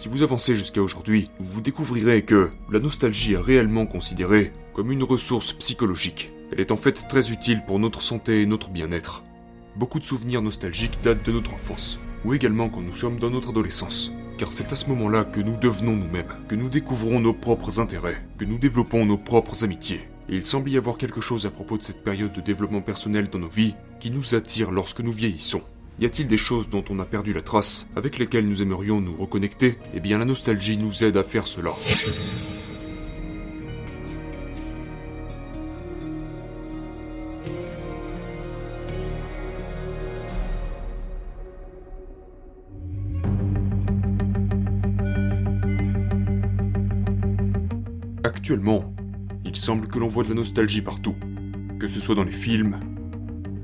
Si vous avancez jusqu'à aujourd'hui, vous découvrirez que la nostalgie est réellement considérée comme une ressource psychologique. Elle est en fait très utile pour notre santé et notre bien-être. Beaucoup de souvenirs nostalgiques datent de notre enfance, ou également quand nous sommes dans notre adolescence. Car c'est à ce moment-là que nous devenons nous-mêmes, que nous découvrons nos propres intérêts, que nous développons nos propres amitiés. Et il semble y avoir quelque chose à propos de cette période de développement personnel dans nos vies qui nous attire lorsque nous vieillissons. Y a-t-il des choses dont on a perdu la trace, avec lesquelles nous aimerions nous reconnecter? Eh bien la nostalgie nous aide à faire cela. Actuellement, il semble que l'on voit de la nostalgie partout, que ce soit dans les films,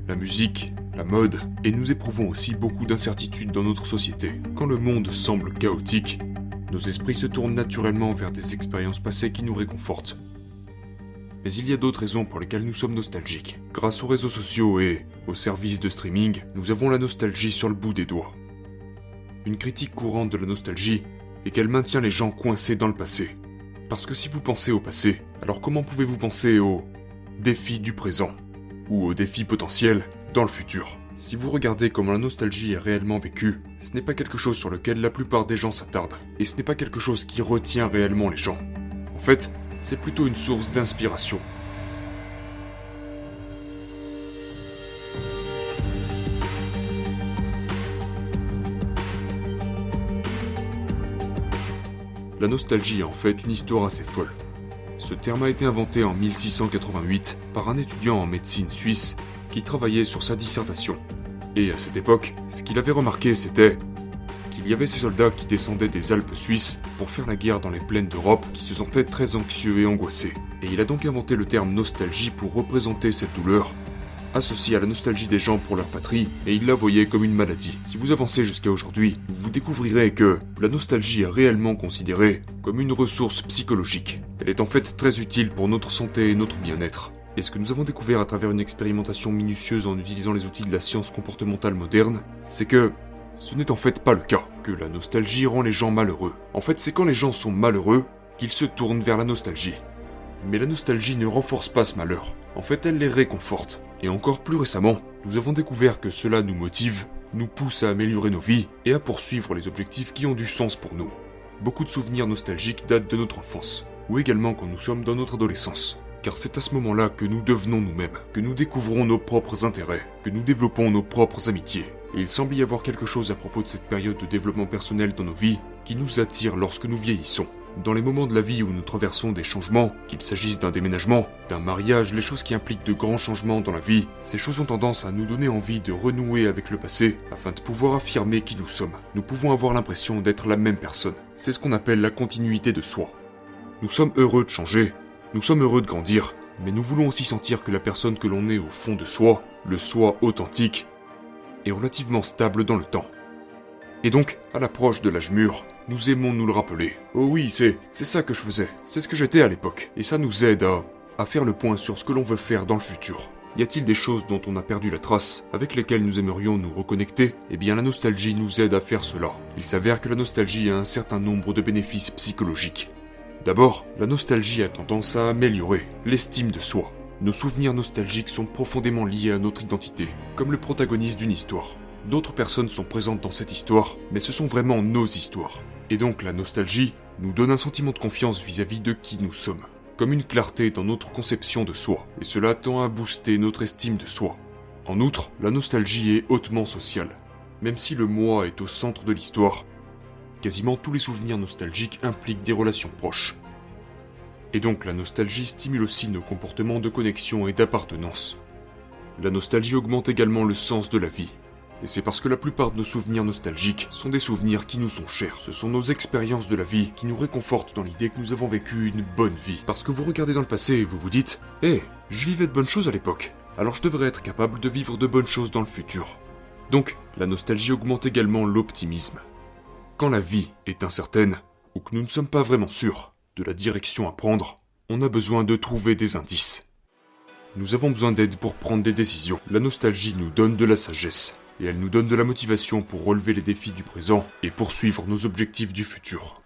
la musique, la mode, et nous éprouvons aussi beaucoup d'incertitudes dans notre société. Quand le monde semble chaotique, nos esprits se tournent naturellement vers des expériences passées qui nous réconfortent. Mais il y a d'autres raisons pour lesquelles nous sommes nostalgiques. Grâce aux réseaux sociaux et aux services de streaming, nous avons la nostalgie sur le bout des doigts. Une critique courante de la nostalgie est qu'elle maintient les gens coincés dans le passé. Parce que si vous pensez au passé, alors comment pouvez-vous penser aux défis du présent Ou aux défis potentiels le futur Si vous regardez comment la nostalgie est réellement vécue, ce n'est pas quelque chose sur lequel la plupart des gens s'attardent. Et ce n'est pas quelque chose qui retient réellement les gens. En fait, c'est plutôt une source d'inspiration. La nostalgie est en fait une histoire assez folle. Ce terme a été inventé en 1688 par un étudiant en médecine suisse qui travaillait sur sa dissertation. Et à cette époque, ce qu'il avait remarqué c'était qu'il y avait ces soldats qui descendaient des Alpes suisses pour faire la guerre dans les plaines d'Europe qui se sentaient très anxieux et angoissés. Et il a donc inventé le terme nostalgie pour représenter cette douleur associé à la nostalgie des gens pour leur patrie, et il la voyait comme une maladie. Si vous avancez jusqu'à aujourd'hui, vous découvrirez que la nostalgie est réellement considérée comme une ressource psychologique. Elle est en fait très utile pour notre santé et notre bien-être. Et ce que nous avons découvert à travers une expérimentation minutieuse en utilisant les outils de la science comportementale moderne, c'est que ce n'est en fait pas le cas, que la nostalgie rend les gens malheureux. En fait, c'est quand les gens sont malheureux qu'ils se tournent vers la nostalgie. Mais la nostalgie ne renforce pas ce malheur. En fait, elle les réconforte. Et encore plus récemment, nous avons découvert que cela nous motive, nous pousse à améliorer nos vies et à poursuivre les objectifs qui ont du sens pour nous. Beaucoup de souvenirs nostalgiques datent de notre enfance, ou également quand nous sommes dans notre adolescence. Car c'est à ce moment-là que nous devenons nous-mêmes, que nous découvrons nos propres intérêts, que nous développons nos propres amitiés. Et il semble y avoir quelque chose à propos de cette période de développement personnel dans nos vies qui nous attire lorsque nous vieillissons. Dans les moments de la vie où nous traversons des changements, qu'il s'agisse d'un déménagement, d'un mariage, les choses qui impliquent de grands changements dans la vie, ces choses ont tendance à nous donner envie de renouer avec le passé afin de pouvoir affirmer qui nous sommes. Nous pouvons avoir l'impression d'être la même personne. C'est ce qu'on appelle la continuité de soi. Nous sommes heureux de changer, nous sommes heureux de grandir, mais nous voulons aussi sentir que la personne que l'on est au fond de soi, le soi authentique, est relativement stable dans le temps. Et donc, à l'approche de l'âge mûr, nous aimons nous le rappeler. Oh oui, c'est c'est ça que je faisais. C'est ce que j'étais à l'époque. Et ça nous aide à à faire le point sur ce que l'on veut faire dans le futur. Y a-t-il des choses dont on a perdu la trace, avec lesquelles nous aimerions nous reconnecter? Eh bien la nostalgie nous aide à faire cela. Il s'avère que la nostalgie a un certain nombre de bénéfices psychologiques. D'abord, la nostalgie a tendance à améliorer l'estime de soi. Nos souvenirs nostalgiques sont profondément liés à notre identité, comme le protagoniste d'une histoire. D'autres personnes sont présentes dans cette histoire, mais ce sont vraiment nos histoires. Et donc la nostalgie nous donne un sentiment de confiance vis-à-vis de qui nous sommes, comme une clarté dans notre conception de soi, et cela tend à booster notre estime de soi. En outre, la nostalgie est hautement sociale. Même si le moi est au centre de l'histoire, quasiment tous les souvenirs nostalgiques impliquent des relations proches. Et donc la nostalgie stimule aussi nos comportements de connexion et d'appartenance. La nostalgie augmente également le sens de la vie, et c'est parce que la plupart de nos souvenirs nostalgiques sont des souvenirs qui nous sont chers. Ce sont nos expériences de la vie qui nous réconfortent dans l'idée que nous avons vécu une bonne vie. Parce que vous regardez dans le passé et vous vous dites Hé, je vivais de bonnes choses à l'époque, alors je devrais être capable de vivre de bonnes choses dans le futur. Donc, la nostalgie augmente également l'optimisme. Quand la vie est incertaine, ou que nous ne sommes pas vraiment sûrs de la direction à prendre, on a besoin de trouver des indices. Nous avons besoin d'aide pour prendre des décisions. La nostalgie nous donne de la sagesse. Et elle nous donne de la motivation pour relever les défis du présent et poursuivre nos objectifs du futur.